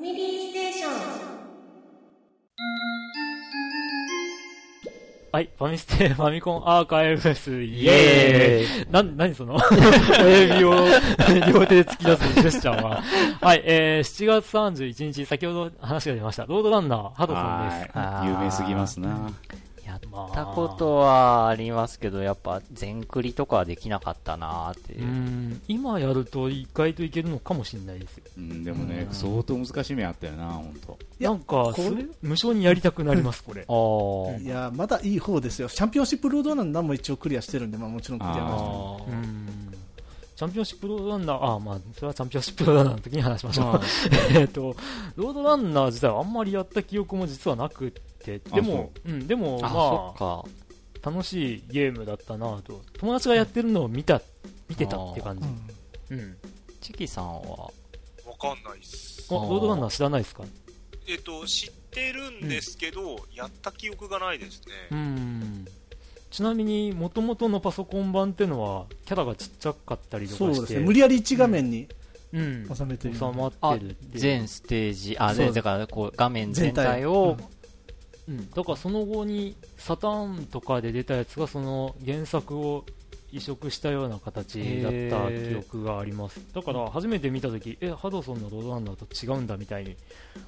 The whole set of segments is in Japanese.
ァミリーステーション。はい、ファミステ ファミコンアーカイブス、イエーイ。な、なにその？親指を 両手で突き出すジェスチャーは。はい、えー、7月31日、先ほど話が出ました、ロードランナー、ハドソンです。はい。有名すぎますな。やったことはありますけど、やっぱ全クリとかはできなかったなーってう。ん、今やると意外といけるのかもしれないですよ。うん、でもね、相当難しい目あったよな、本当。なんか、それ、無償にやりたくなります、これ。いや、まだいい方ですよ。チャンピオンシップロードランナーも一応クリアしてるんで、まあもちろんクリアし。チャンピオンシップロードランナー、あ、まあ、それはチャンピオンシップロードランナーの時に話しましょう。えっと、ロードランナー自体はあんまりやった記憶も実はなくって、でも、うん、でも、あ、まそっか。あ、楽しいゲームだったなと。友達がやってるのを見た、見てたって感じ。うん。チキさんは、わかんないっす。あロードランナー知らないですか？えっと、知ってるんですけど、やった記憶がないですうね。ん。ちなみに、元々のパソコン版ってのは、キャラがちっちゃかったりとかして。そうですね。無理やり一画面にうん。収めてる。収まっあてるっていう。全ステージ、あ、そうでだからこう画面全全体体を、うん、だからその後にサターンとかで出たやつがその原作を移植したような形だった記憶がありますだから初めて見た時えハドソンのロードランナーと違うんだみたいに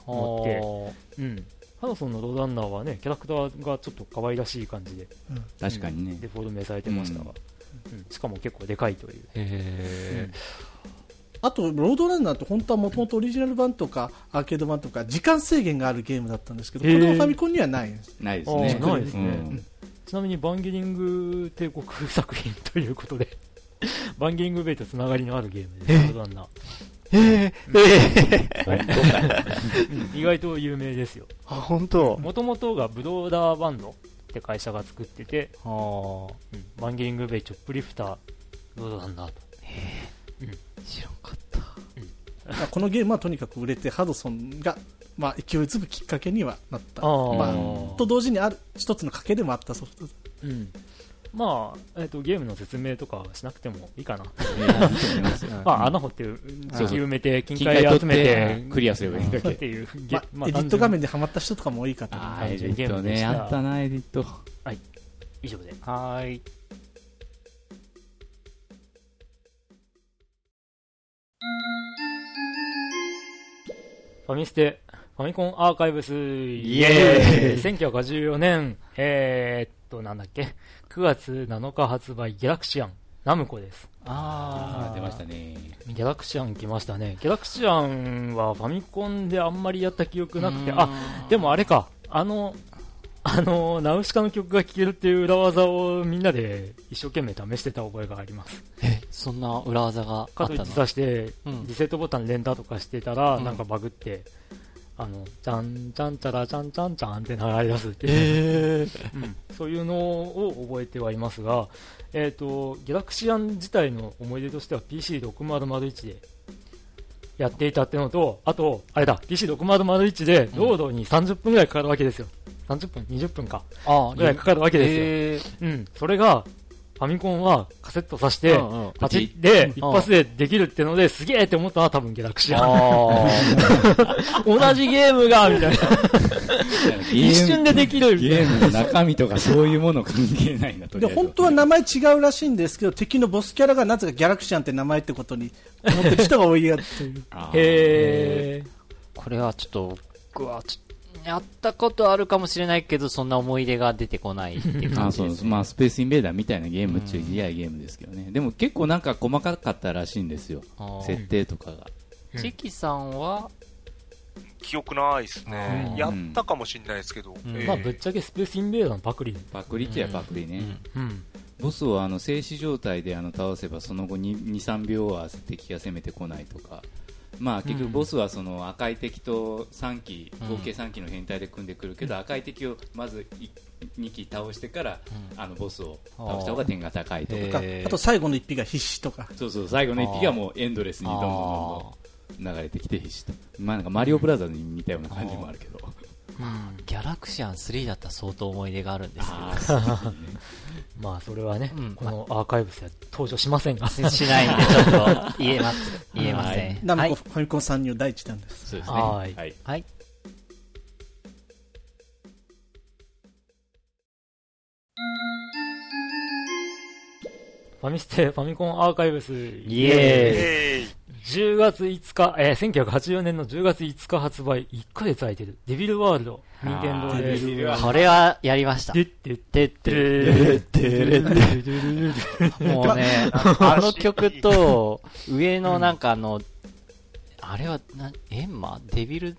思ってうんハドソンのロードランナーはねキャラクターがちょっと可愛らしい感じで確かにね。デ。フォルメされてましたが、うん。しかも結構でかいという。へあと、ロードランナーって本当はもともとオリジナル版とかアーケード版とか時間制限があるゲームだったんですけど、これはファミコンにはないんです。あないですね。ーないですね。うん。ちなみにバンゲリング帝国作品ということで バンゲリングベイとつながりのあるゲームです、ロードランナーええ 意外と有名ですよ。あ、本当？もともとがブローダーバンドって会社が作ってて、あー。うん。バンゲリングベイチョップリフターロードランナー。と知らんかった。まあこのゲームはとにかく売れて、ハドソンが、まあ、勢いづくきっかけにはなった。あー。まあ、と同時にある一つの賭けでもあったソフト。うんまあ、えっとゲームの説明とかはしなくてもいいかな、うんまあ、穴掘ってそう石埋めて金金塊集めっててクリアすればいいだけ。っていうゲ、まあ、エディット画面でハマった人とかも多いかと思う。エディッね。たあったな、エディット。以上ではーい。ファミステファミコンアーカイブスイイエーイ1984年えー、っとなんだっけ？9月7日発売ギャラクシアンナムコです。ああー出ましたね。ギャラクシアン来ましたね。ギャラクシアンはファミコンであんまりやった記憶なくて、あ、でもあれか、あの、あの、ナウシカの曲が聴けるっていう裏技をみんなで一生懸命試してた覚えがあります。え、そんな裏技があったの？かといってさして、うん。リセットボタン連打とかしてたら、うん。なんかバグって、あの、ちゃんちゃんちゃらちゃんちゃんちゃんって流れ出すっていう、うんそういうのを覚えてはいますが、えっ、と、ギャラクシアン自体の思い出としては PC6001 でやっていたってのと、あと、あれだ、PC6001 でロードに30分ぐらいかかるわけですよ。30分 ?20 分か。あぐらいかかるわけですよ。すよ。うん。それが、ファミコンはカセット挿して、うんうんパチッで、一発でできるってので、すげえって思ったのは多分ギャラクシア同じゲームが、みたいな。一瞬でできるみたいゲームの中身とかそういうもの関係ないな、とりで本当は名前違うらしいんですけど、敵のボスキャラがなぜかギャラクシアンって名前ってことに思ってる人が多いやっていう。へー。これはちょっと、僕はちょっと、やったことあるかもしれないけど、そんな思い出が出てこないっていうあ感じそうです。ですね。まあ、スペースインベーダーみたいなゲームっちゅう嫌いゲームですけどね。でも結構なんか細かかったらしいんですよ。あー設定とかが。チキさんは、記憶ないですねう。んやったかもしれないですけど。んええまあ、ぶっちゃけスペースインベーダーのパクリ。パクリっちゃパクリね。うん。ボスをあの静止状態であの倒せばその後に2、3秒は敵が攻めてこないとか。まあ結局ボスはその赤い敵と3機、うん。合計3機の変態で組んでくるけど、赤い敵をまず2機倒してから、あのボスを倒した方が点が高いとか。あと最後の一匹が必死とか。そうそう、最後の1匹がもうエンドレスにどんどんどんどん流れてきて必死と。まあなんかマリオブラザーズに似たような感じもあるけど。ギャラクシアン3だったら相当思い出があるんですけど、まあ、それはね、うんこのアーカイブスでは登場しませんが。しないんで、ちょっと言えます。言えません。ナムコはい。ファミコン参入第一弾です。そうですね。はいはい。はい。ファミステ、ファミコンアーカイブス、イエーイえー10月5日、えー、1984年の10月5日発売、1ヶ月空いてる。デビルワールド、任天堂で。デビルワールこれはやりました。でってでってでもうね、あの曲と、上のなんかあの、あれは、な、エンマ？デビル、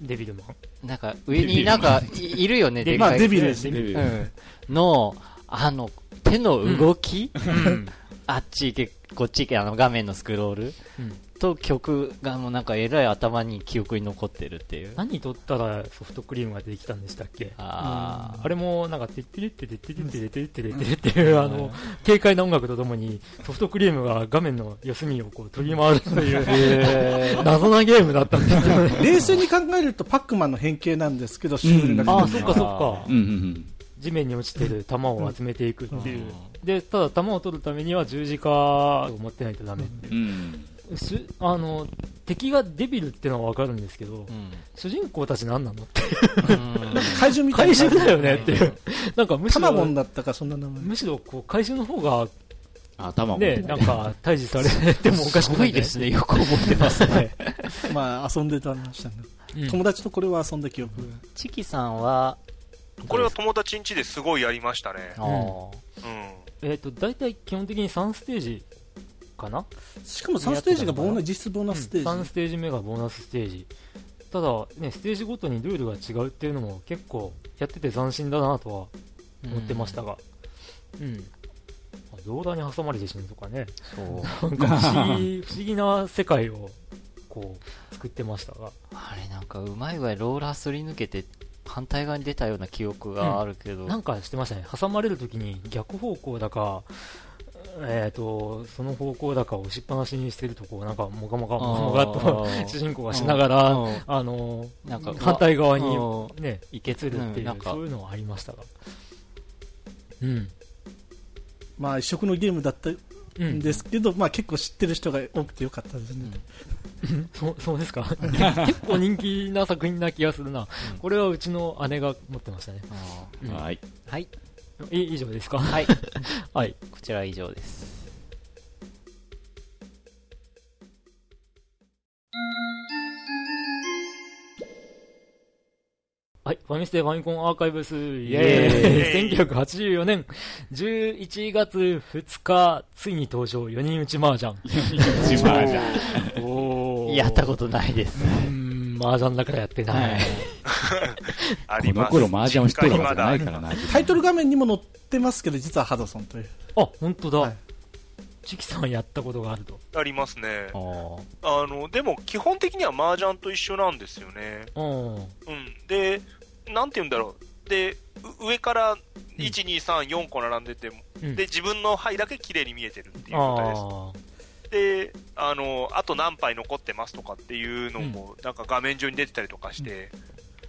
デビルマン？なんか上になんかいいるよね、デビまあ、デビルですね。デビルうん。の、あの、手の動き、うん。あっち行け、こっち行け、あの画面のスクロールうんと曲がもうなんかえらい頭に記憶に残ってるっていう。何取ったらソフトクリームが出てきたんでしたっけ？ああれもなんか、てってれってれってれってれってれってれってれっていう、あの、軽快な音楽とともに、ソフトクリームが画面の四隅をこう飛び回るという、謎なゲームだったんですよね。冷静に考えるとパックマンの変形なんですけど、シュールなああ、感じそっかそっか。うんうん地面に落ちてる弾を集めていくっていう。で、ただ弾を取るためには十字架を持ってないとダメってうん。うん。いう。しあの、敵がデビルってのはわかるんですけど、うん。主人公たち何なのって。怪獣みたいな。怪獣だよねっていう。なんかむしタマゴンろ、だったか、そんな名前。むしろこう怪獣の方があ、卵。ね、なんか退治されてもおかしくすないごいですね、よく覚えてますね。まあ、遊んでたましたね。うん友達とこれは遊んだ記憶が。チキさんは、これは友達ん家ですごいやりましたね。あーうん。えっ、と、大体基本的に3ステージかな？しかも3ステージがボーナス、実質ボーナスステージ。3ステージ目がボーナスステージ。ただ、ね、ステージごとにルールが違うっていうのも結構やってて斬新だなとは思ってましたが。うん。あローラーに挟まれて死ぬとかね。そう。なんか不思議、不思議な世界を、こう、作ってましたが。あれなんかうまい具合ローラーすり抜けて反対側に出たような記憶があるけど、なんかしてましたね。挟まれるときに逆方向だか、えっ、と、その方向だかを押しっぱなしにしてるとこう、なんか、もがもが、もがもがと、主人公がしながら、うん。あの、なんか反対側にうん。ね、行けつるっていう、うん。なんか。そういうのはありましたが。うん。まあ、一色のゲームだったうんん。ですけど、まあ結構知ってる人が多くてよかったですね。そう、そうですか？結構人気な作品な気がするな。これはうちの姉が持ってましたね。あうんはい。ーはい。い以上ですか？はい。はい。こちらは以上です。はい。ファミステファミコンアーカイブス、イエエーイ !1984 年11月2日、ついに登場、4人打ち麻雀。一番じゃん。おーやったことないです。うーん、麻雀だからやってない。こ あります。の頃麻雀を知ってるわけじゃないからな。タイトル画面にも載ってますけど、実はハドソンという。あ、本当だ。はいチキさんやったことがあると。ありますねあ。の、でも基本的には麻雀と一緒なんですよね。うん。うん。で、なんて言うんだろう。で、う上から1、2、3、4個並んでて、うんで、自分の牌だけ綺麗に見えてるっていう状態です。あで、あの、あと何杯残ってますとかっていうのも、なんか画面上に出てたりとかして、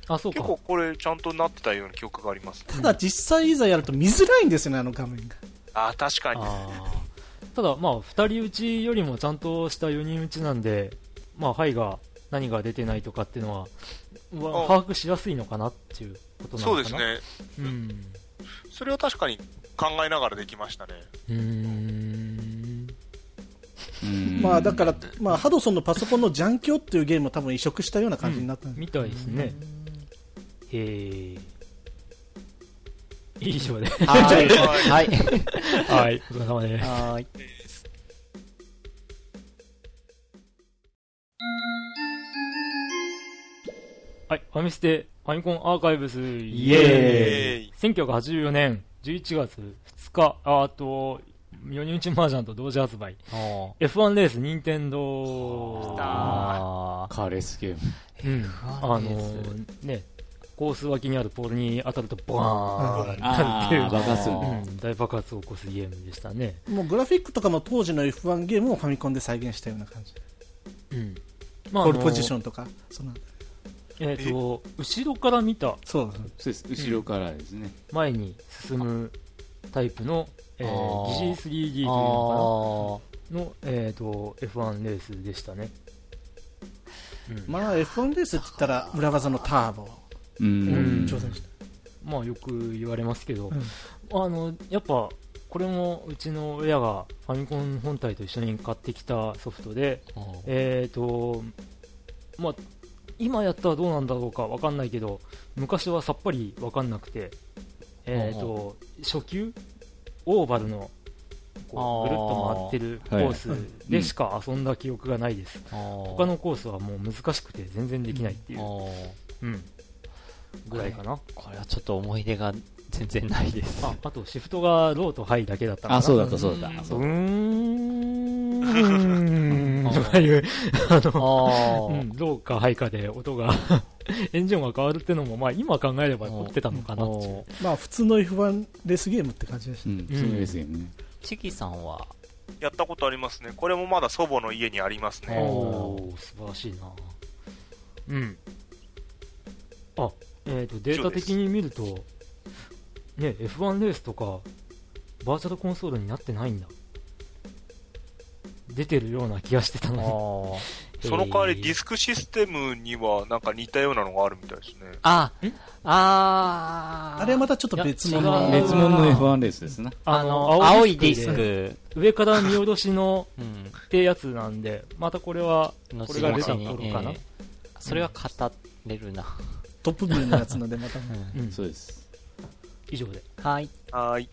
あ。あ、そうか結構。これちゃんとなってたような記憶があります。ただ実際いざやると見づらいんですよね、あの画面が。ああ、確かに。ただ、まあ、二人打ちよりもちゃんとした4人打ちなんで、まあ、牌が何が出てないとかっていうのは、はあ把握しやすいのかなっていうことなのかな。そうです。ね。うん。それは確かに考えながらできましたね。うーん。うんまあだから、まあハドソンのパソコンのジャンキョっていうゲームを多分移植したような感じになったんでみたいですね。へえ。以上で。はい。はい。はい。お疲れ様です。はい。はい。ファミステ、ファミコンアーカイブス、イイエーイえーイ1984年11月2日、ああと、4人打ち麻雀と同時発売。おー F1 レース、任天堂。あカーレスゲーム。うん。あ F1 のレースーね、コース脇にあるポールに当たるとボワーンあなるっていうー、爆発うん、大爆発を起こすゲームでしたね。もうグラフィックとかも当時の F1 ゲームをファミコンで再現したような感じ。うん。まポールポジション。とか、そのえっ、と、後ろから見たそうです。後ろからですね。前に進むタイプの、えー、あー疑似 3D というあのかなの、えー、と F1 レースでしたね。うんまあ F1 レースって言ったら裏技のターボうん。挑戦した、まあよく言われますけど、うん。あのやっぱこれもうちの親がファミコン本体と一緒に買ってきたソフトで、えーとまあ、今やったらどうなん。だろうかわかん。ないけど昔はさっぱりわかん。なくて、えーと初級オーバルのこうぐるっと回ってるコースでしか遊ん。だ記憶がないです、他他のコースはもう難しくて全然できないっていう、うん、ぐらいかな、これはちょっと思い出が全然ないです。ああとシフトがローとハイだけだったかな。あそうだったそうだうーんとかいう、あの、あうん、ローかハイかで音が、エンジン音が変わるってのも、まあ今考えれば凝ってたのかなっていう。まあ普通の F1 レースゲームって感じでした、うんそうですよね。チキさんは、やったことありますね。これもまだ祖母の家にありますね。おー、素晴らしいな。うん。あ、えっ、と、データ的に見ると、ね、F1 レースとか、バーチャルコンソールになってないんだ。出てるような気がしてたあのー。に。その代わりディえスクシステムにはなんか似たようなのがあるみたいですね。あん、あー。あれはまたちょっと別物別物の F1 レースですなあの、青いディスク、上から見下ろしのうん、ってやつなんで、またこれは、後これが出た頃かな。えー。それは語れるな。トップビューのやつなんでまた うん、そうです以上で。はい。はーい。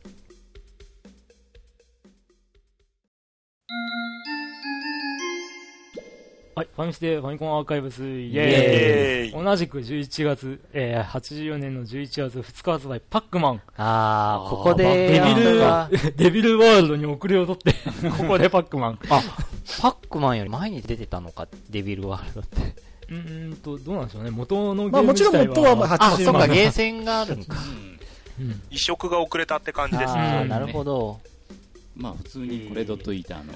はい、ファミステファミコンアーカイブス、イエーイイエーイ同じく11月、えー、84年の11月2日発売、パックマン。あー、あーここでデビル デビルワールドに遅れを取って、ここでパックマン。あ、パックマンより前に出てたのか、デビルワールドって。うーんと、どうなんでしょうね。元のゲまあもちろ。ん元はまああ、80そっか、万ゲーセンがあるんか。うん。移植が遅れたって感じですあね。なるほど。まあ普通にこれドットイーターの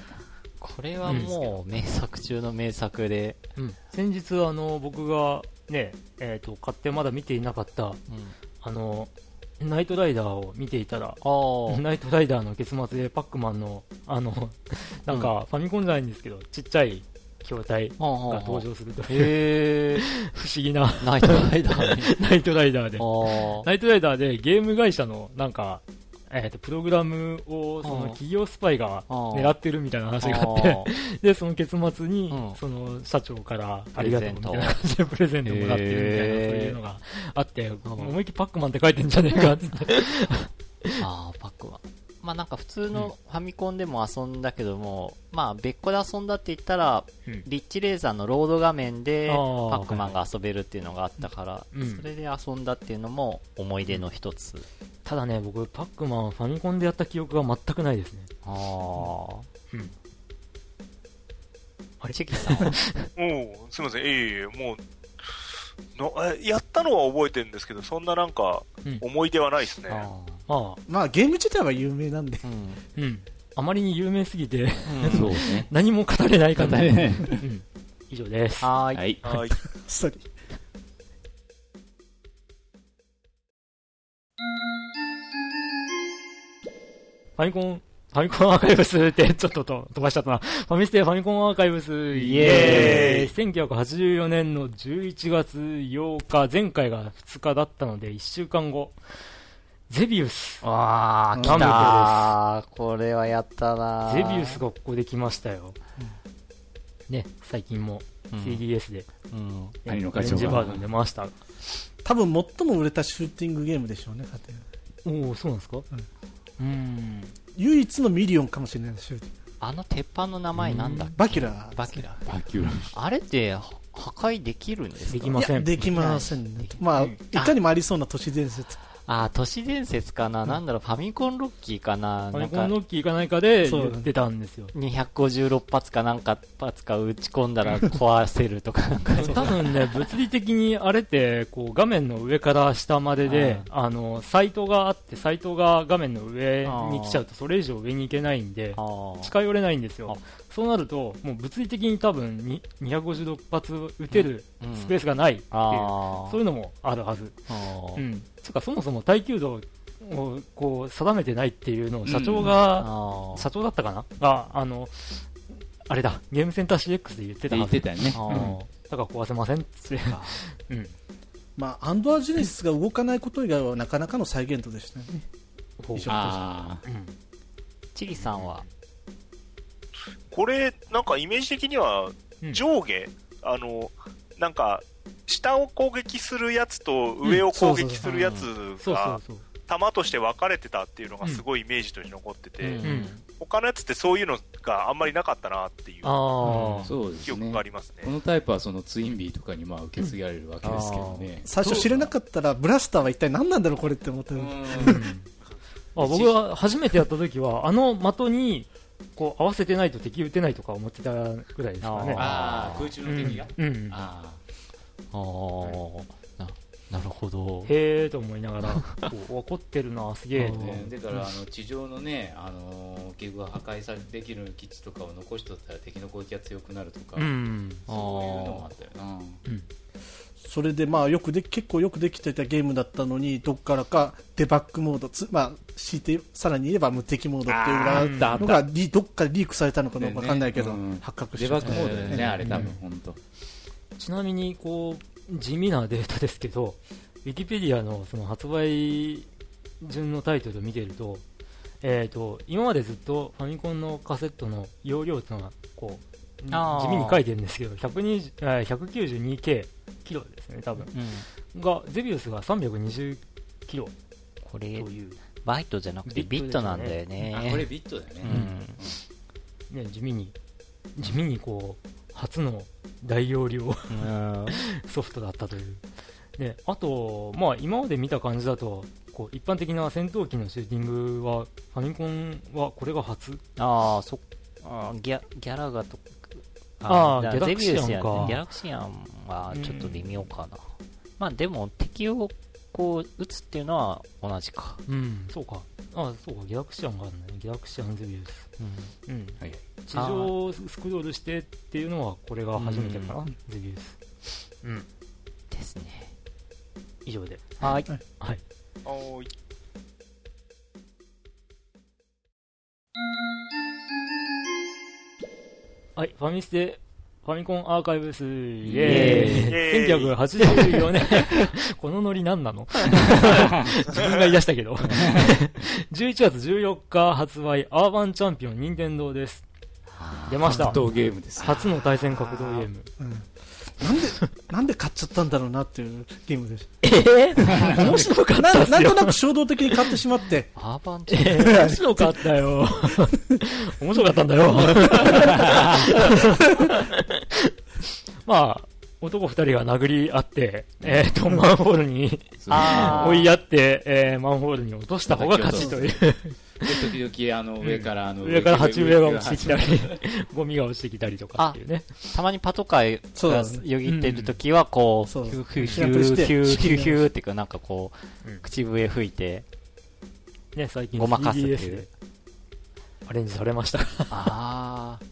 これはもう名作中の名作で、うん。先日、あの、僕が、ね、えっ、と、買ってまだ見ていなかった、うん。あの、ナイトライダーを見ていたら、ナイトライダーの結末でパックマンの、あの、なんか、ファミコンじゃないんですけど、ちっちゃい筐体が登場するという、へ 不思議な。ー、ナイトライダーに。ナイトライダーで。ナイトライダーでゲーム会社のなんか、えー、とプログラムをその企業スパイが狙ってるみたいな話があっあて、ー で、その結末にうん、その社長からありがとうみたいプレゼント。な感じでプレゼントもらってるみたいな、そういうのがあって、思いっきりパックマンって書いてんじゃねえかって。まあなんか普通のファミコンでも遊んだけども、まあ別個で遊んだって言ったら、うんリッチレーザーのロード画面であパーックマンが遊べるっていうのがあったから、うんそれで遊んだっていうのも思い出の一つ。ただね、僕、パックマンファミコンでやった記憶が全くないですね。ああ。うん。あれ、チェキさんは？おうすみません、ええもうのえ、やったのは覚えてるんですけど、そんななんかうん、思い出はないですね。あまあ、まあゲーム自体は有名なんでーうん。うん。あまりに有名すぎて、そうですね何も語れないかと。語れないうん。以上です。はーい。はいはい。それファミコン、ファミコンアーカイブスってちょっとと飛ばしちゃったな。ファミステファミコンアーカイブス、イエーイ !1984 年の11月8日、前回が2日だったので1週間後、ゼビウス。わあ、来たー。これはやったなーゼビウスがここで来ましたよ。ね、最近もうん 3DS で、うん。兄のオレンジバージョン出ました。多分最も売れたシューティングゲームでしょうねおおそうなんですか？うん。唯一のミリオンかもしれないシューティングあの鉄板の名前なんだっけ？バキュラー。バキュラー。バキュラあれっては破壊できるんですか？いできません。やできませんね。まあうんいかにもありそうな都市伝説あー、都市伝説かな、なんだろう、ファミコンロッキーかな？ファミコンロッキーかないかでそう。言ってたんですよ。256発かなんか発か打ち込んだら壊せるとか。なんか、多分ね、物理的にあれって、こう、画面の上から下までで、あの、サイトがあって、サイトが画面の上に来ちゃうと、それ以上上に行けないんで近寄れないんですよ。そうなると、もう物理的に多分に256発撃てるうん。スペースがないっていう、そういうのもあるはず。うん。つうか、そもそも耐久度をこう定めてないっていうのを社長が、あー。社長だったかな？が、あの、あれだ、ゲームセンター CX で言ってたはず。言ってたよね。だから壊せませんって。うん。まあ、アンドアジェネシスが動かないこと以外はなかなかの再現度でしたよね。ほう。一緒あうん。チリさんは、これ、なんかイメージ的にはうん。上下、あの、なんか、下を攻撃するやつと上を攻撃するやつが。弾として分かれてたっていうのがすごいイメージとして残ってて、うんうん。他のやつってそういうのがあんまりなかったなっていうああ。そうですね記憶がありますね。このタイプはそのツインビーとかにまあ受け継がれるわけですけどね、最初知らなかったら、ブラスターは一体何なんだろう、これって思ったうのんあ僕が初めてやった時は、あの的に、こう合わせてないと敵撃てないとか思ってたぐらいですからね。ああ空中の敵が、うん。うんああーななるほど。へーと思いながら、こう怒ってるな、すげえあ、と。ね、だからあの地上のね、あのー、器具が破壊されできる基地とかを残しとったら敵の攻撃が強くなるとか、うん。そういうのもあったよな。それでまあよくで結構よくできてたゲームだったのにどっからかデバッグモードつ、まあ、強いてさらに言えば無敵モードっていうのがリどっかでリークされたのかどうかわかんないけど、ねうん。発覚してデバッグモードだよね、えーあれ多分本当、ちなみに、こう、地味なデータですけど、ウィキペディアのその発売順のタイトルを見ていると、えっ、と、今までずっとファミコンのカセットの容量っていうのが、こう、地味に書いてるんですけど、120えー 192K キロですね、多分。うん。が、ゼビウスが320キロことれ、いう、バイトじゃなくてビットなんだよね。あこれビットだよね、うん。ね、地味に、地味にこう、初の大容量うん。ソフトだったという。で、あと、まあ今まで見た感じだと、こう一般的な戦闘機のシューティングは、ファミコンはこれが初ああ、そっあーギャ、ギャラガとあーギャラクシアンかギャラクシアンはちょっと微妙かな。まあでも敵をこう撃つっていうのは同じか。うん、そうか。あそうか、ギャラクシアンがあるね。ギャラクシアンゼビウス。うん。うん。はい地上をスクロールしてっていうのは、これが初めてかな、ゼビウス。うん。ですね。以上で。はい。はい。おーいはい、ファミステ、ファミコンアーカイブス、イエエーイイエーイ 1984年、このノリ何なの？自分が言い出したけど。11月14日発売、アーバンチャンピオン任天堂です。出ました。格闘ゲームです初の対戦格闘ゲーム。なんでなんで買っちゃったんだろうなっていうゲームでしえぇ、面白かったたなっすよ。なんとなく衝動的に買ってしまってアーバンチャえー面白かったよ。面白かったんだよ。まあ、男二人が殴り合って、えっ、と、マンホールに追いやって、えーマンホールに落とした方が勝ちという。で時々あの上からあの上から鉢植えが落ちてきたりり、ゴミが落ちてきたりとかっていうね。たまにパトカーがよぎってるときは、こう、ヒそうューヒューヒューヒューヒューヒューっていうか、なんかこう口笛吹いて、ね、最近ごまかすって 3DS いうで。アレンジされました。あー。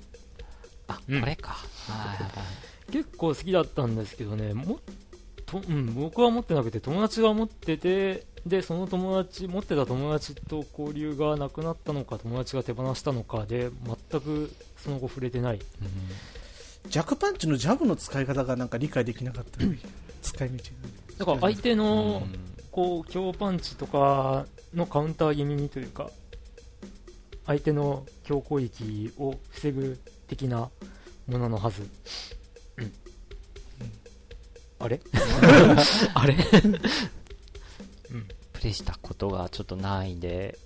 あ、うんこれか。はいはいはい結構好きだったんですけどね、もとうん、僕は持ってなくて友達が持ってて、で、その友達、持ってた友達と交流がなくなったのか、友達が手放したのかで、全くその後触れてない。ジャックパンチのジャブの使い方がなんか理解できなかった、使い道だから相手のうん、こう、強パンチとかのカウンター気味にというか、相手の強攻撃を防ぐ的なもののはず。うん。あれ？あれ？プレイしたことがちょっとないんで、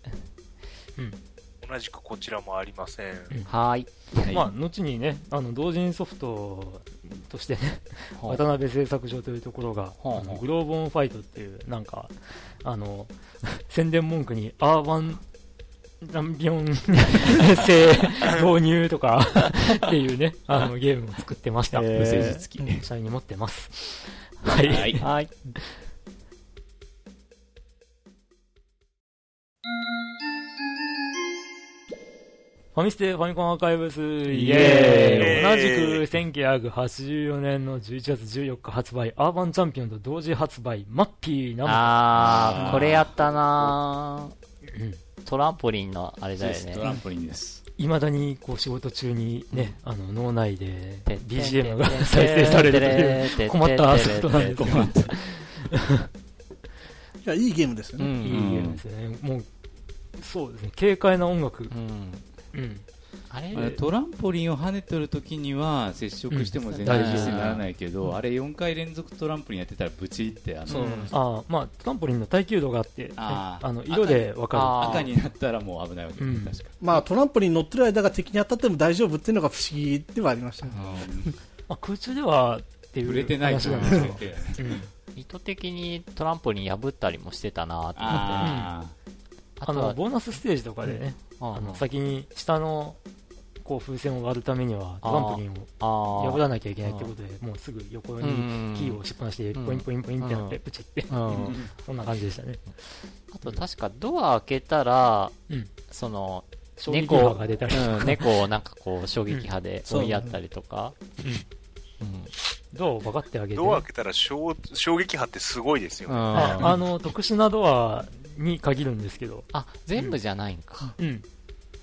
同じくこちらもありません。はーい。まあ、後にね、あの、同人ソフトとしてね、渡辺製作所というところが、ほうほうあのグローブオンファイトっていう、なんか、あの、宣伝文句に、アーバンチャンピオン製 導入とかっていうね、あの、ゲームを作ってました。無誠実機うん社員に持ってます。はい。はいフファミステファミコンアーカイブス、イエーイ。同じく1984年の11月14日発売、アーバンチャンピオンと同時発売、マッピーナムあー、これやったなうん。トランポリンのあれだよね。ト。ランポリンです。いまだにこう仕事中にね、あの脳内でて BGM が再生されるという困ったソフトなんですよ。いや、いいゲームですよね。うん。いいゲームですね。もう、そうですね、軽快な音楽。うん。うん。あれ？まあトランポリンを跳ねてる時には接触しても全然うん。実にならないけど、あれ4回連続トランポリンやってたらブチってあの、ああ、まあ、トランポリンの耐久度があって、ね。あの、色でわかあー。赤になったらもう危ないわけうん。確かまあ、トランポリンに乗ってる間が敵に当たっても大丈夫っていうのが不思議ではありましたね。まあ、空中ではっていう触れてないと思う。ですけど。うん。意図的にトランポリン破ったりもしてたなと思って。あの、、ボーナスステージとかでね、ああの、先に下の、こう、風船を割るためには、トランポリンをあ破らなきゃいけないってことで、もうすぐ横にうんキーを押しっぱなしで、うん。ポインポインポインってなって、うん。プチって、うん。そんな感じでしたね。あと確かドア開けたら、うん。その、衝撃波が出たりとうん、か、猫をなんかこう衝撃波で追いやったりとか。ドアをバカってあげて、ドア開けたら衝衝撃波ってすごいですようん。ね。ああの、特殊なドアに限るんですけど、あ、全部じゃないんか。うん。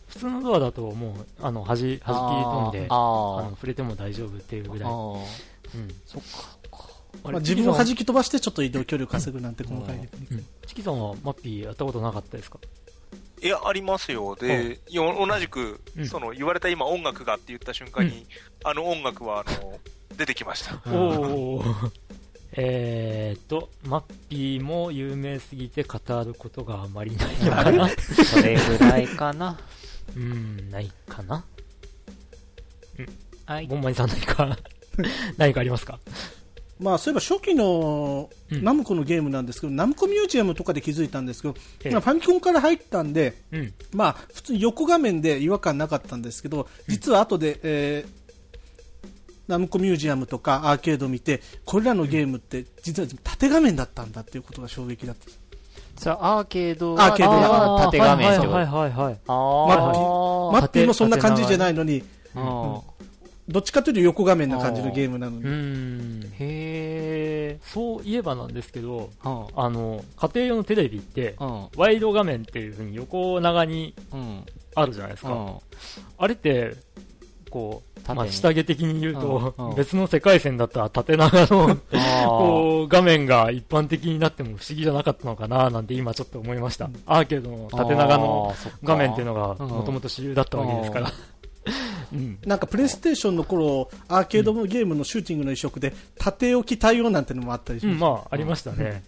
普通のドアだともう、あの、端、端切り飛んで、ああの、触れても大丈夫っていうぐあ。らい。あうん。そっか。あまあ、自分を弾き飛ばしてちょっと移動距離を稼ぐなんて細かいテクニックうん。チキさんはマッピーやったことなかったですか？いや、ありますよ。で、同じくうん、その、言われた今音楽がって言った瞬間に、あの音楽は、あの、出てきました。おー。えーっと、マッピーも有名すぎて語ることがあまりないのかな。それぐらいかな。うん、ないかな。はい。ボ。ンマイさん何か、何かありますか？まあ、そういえば初期のうん。ナムコのゲームなんですけど、ナムコミュージアムとかで気づいたんですけど、ええ。まあファミコンから入ったんで、うん。まあ、普通に横画面で違和感なかったんですけど、実は後で、えーナムコミュージアムとかアーケード見て、これらのゲームって実は縦画面だったんだっていうことが衝撃だった。それはアーケードアーケードやは縦画面ってことはいはいはいはい。あマッピーマッピーもそんな感じじゃないのに、あどっちかというと横画面な感じのゲームなのうに。へそういえばなんですけど、ーあの、家庭用のテレビって、うん。ワイド画面っていう風に横長にうん。あるじゃないですか。うん。あれって、こう、まあ、下着的に言うと、うんうん別の世界線だったら縦長の、あこう、画面が一般的になっても不思議じゃなかったのかななんて今ちょっと思いました。アーケードのー縦長の画面っていうのがうんもともと主流だったわけですから。うん。なんかプレイステーションの頃、アーケードゲームのシューティングの移植で、縦置き対応なんてのもあったりしうん、ました。まあ、ありましたね。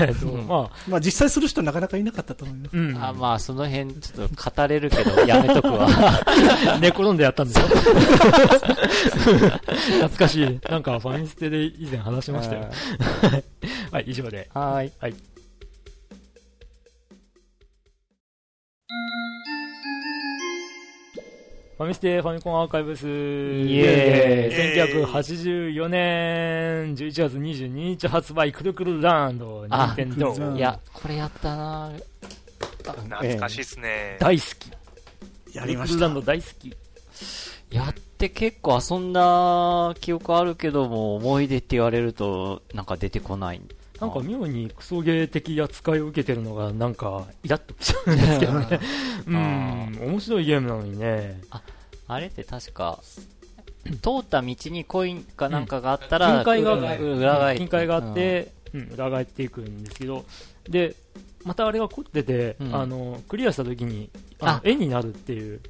えっと、うんまあ、まあ実際する人なかなかいなかったと思います。うん。あ、まあ、その辺、ちょっと語れるけど、やめとくわ。寝転んでやったんですよ。懐かしい。なんかファミステで以前話しましたよ。はい、以上で。はーい。はい。ファミステファミコンアーカイブス。イエーイ。1984年。11月22日発売クルクルランド。あ任天堂いや、これやったな懐かしいですね。大好き。やりました。クルクルラン。ド大好き。やって結構遊んだ記憶あるけども、思い出って言われると、なんか出てこない。なんか妙にクソゲー的扱いを受けてるのがなんかイラッときちゃうんですけどね。うん。面白いゲームなのにね。あれって確か、通った道にコインかなんかがあったら、金塊がう裏返金塊があって、うん。裏返っていくんですけどでまたあれが凝ってて、うん。あのクリアした時にあ。絵になるっていう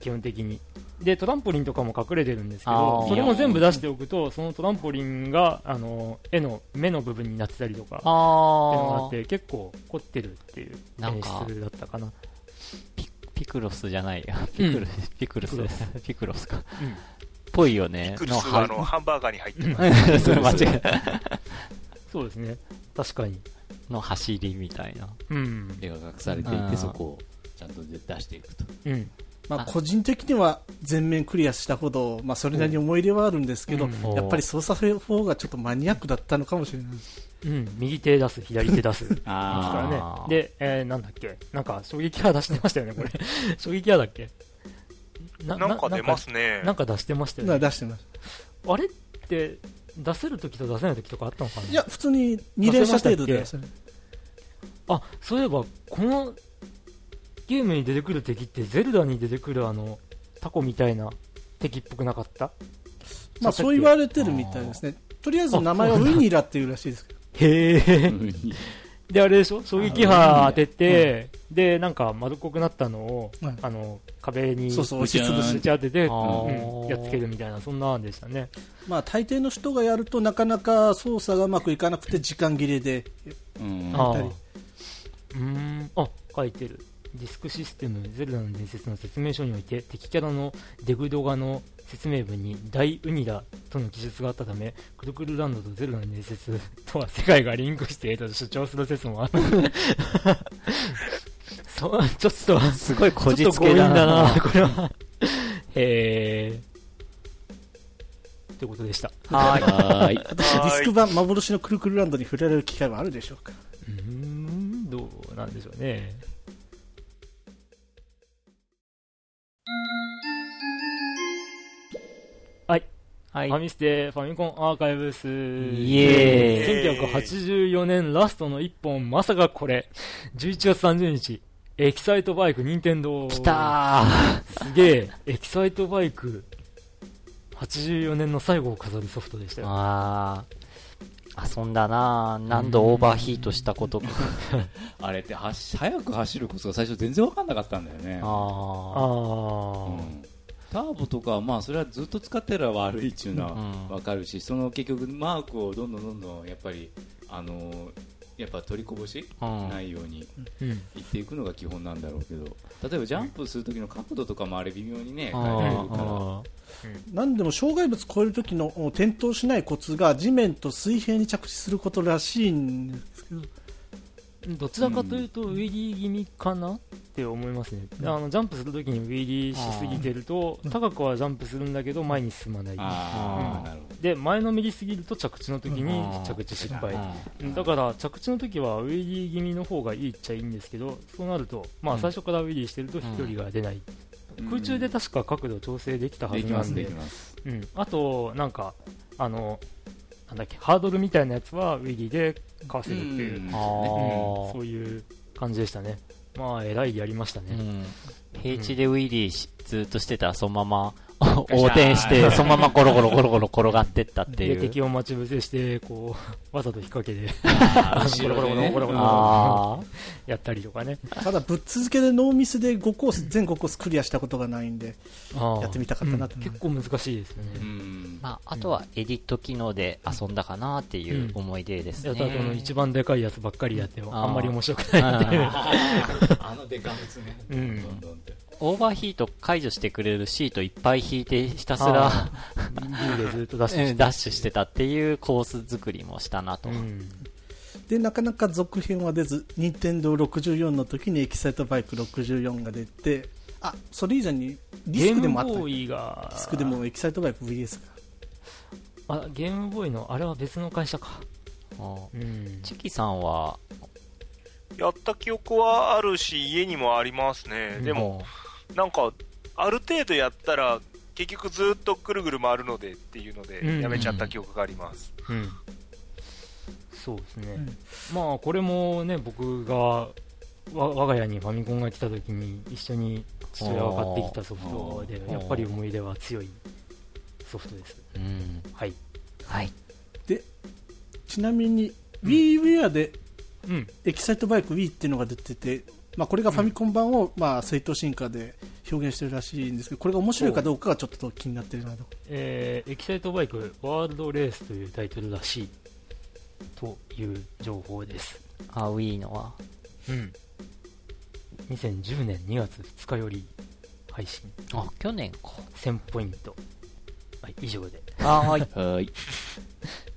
基本的にでトランポリンとかも隠れてるんですけどそれも全部出しておくとそのトランポリンがあの絵の目の部分になってたりとかっていうのがあって結構凝ってるっていう演出だったかなピピクロスじゃないや。ピクル、ピクルスピクロ。ピクロスか。うんぽいよね。ピクルスはあの、ハンバーガーに入ってます。それ間違えそうですね確かにの走りみたいな。うん絵が隠されていうんて、そこをちゃんと出していくと。うんまあ個人的には全面クリアしたほど、まあそれなりに思い入れはあるんですけど、うんやっぱり操作方法がちょっとマニアックだったのかもしれないです。うん、右手出す、左手出す。ですあからねで、えー、なんだっけなんか、衝撃波出してましたよね、これ。衝撃波だっけななんか出ますね。なんか出してましたよね。出してます。あれって、出せるときと出せないときとかあったのかないや、普通に2連射程度で。あ、そういえば、このゲームに出てくる敵って、ゼルダに出てくるあの、タコみたいな敵っぽくなかった？まあ、そう言われてるみたいですね。とりあえず名前はウィニラっていうらしいですけど。へえ。うんで、あれでしょ？衝撃波当てて、で、なんか丸っこくなったのを、はい。あの、壁に押しつぶしぶち当てて、やっつけるみたいな、そんな案でしたね。まあ、大抵の人がやるとなかなか操作がうまくいかなくて時間切れでうん。あたり。ーうーん、あ、書いてる。ディスクシステム、ゼルダの伝説の説明書において、敵キャラのデグドガの説明文に大ウニラとの記述があったため、クルクルランドとゼルダの伝説とは世界がリンクしていると主張する説もある。そう、ちょっと、すごいこじつけだだな。な、これは。えー。ってことでした。はい。はーい。ディスク版幻のクルクルランドに触れられる機会はあるでしょうか？うーん、どうなんでしょうね。はい。はいファ。ミステファミコンアーカイブス。イエーイ1984年ラストの一本、まさかこれ。11月30日、エキサイトバイク、任天堂。来たすげえ、エキサイトバイク、84年の最後を飾るソフトでしたー。よ。あー。遊んだな何度オーバーヒートしたことか。あれって走速く走るコツが最初全然分かんなかったんだよね。ああー。うんターボとかはまあそれはずっと使ってら悪いっていうのはうん分かるし、その結局マークをどんどんどんどんやっぱりあのーやっぱ取りこぼし。ないようにうん。いっていくのが基本なんだろうけど例えばジャンプする時の角度とかもあれ微妙にね変えられるからあ何でも障害物超える時のお転倒しないコツが地面と水平に着地することらしいんですけど。どちらかというと、ウィリー気味かな？って思いますね。あの、ジャンプするときにウィリーしすぎてると、高くはジャンプするんだけど、前に進まない。ああなるほで、前のめりすぎると着地の時にうん。着地失敗。ーうん。だから、着地の時はウィリー気味の方がいいっちゃいいんですけど、そうなると、まあうん。最初からウィリーしてると飛距離が出ない。ど空中で確か角度調整できたはずなんで、うん。あと、なんか、あの、なんだっけ、ハードルみたいなやつはウィリーでかわせるっていう、うんうんあそういう感じでしたね。まあ、えらいやりましたね。ーうん。平地でウィリーしずっとしてたらそのまま 横転して、そのままゴロゴロゴロゴロ転がってったっていで、う。敵を待ち伏せして、こう、わざと引っ掛けて、あーゴロゴロゴロゴロゴロあやったりとかね。ただぶっ続けでノーミスで5コース全5コースクリアしたことがないんでやってみたかったなとうん結構難しいですね。まあ、あとはエディット機能で遊んだかなっていう思い出ですね。た後の一番でかいやつばっかりやっても、あんまり面白くないっていう。あのデカムツねうんどんどんってオーバーヒート解除してくれるシートいっぱい引いてひたすら ダッシュしてたっていうコース作りもしたなと。うん。でなかなか続編は出ず任天堂64の時にエキサイトバイク64が出てあそれ以前にディスクでもあったゲームボデーイが、ィスクでもエキサイトバイク VS があ、ゲームボーイの、あれは別の会社か。あうん。チキさんは、やった記憶はあるし、家にもありますね。でも、なんか、ある程度やったら、結局ずっとぐるぐる回るのでっていうのうんで、やめちゃった記憶があります。うん。そうですね。まあ、これもね、僕が、わ我が家にファミコンが来た時に一緒に父親が買ってきたソフトでやっぱり思い出は強いソフトですうん。はいはい。ちなみに WiiWare でうんエキサイトバイク Wii っていうのが出てて、まあ、これがファミコン版を、まあ、正当進化で表現してるらしいんですけどこれが面白いかどうかがちょっと気になってるなと。えーエキサイトバイクワールドレースというタイトルらしいという情報です。あ、Wii のは。うん。2010年2月2日より配信。あ、去年か。1000ポイント。はい以上で。あ、はい。はい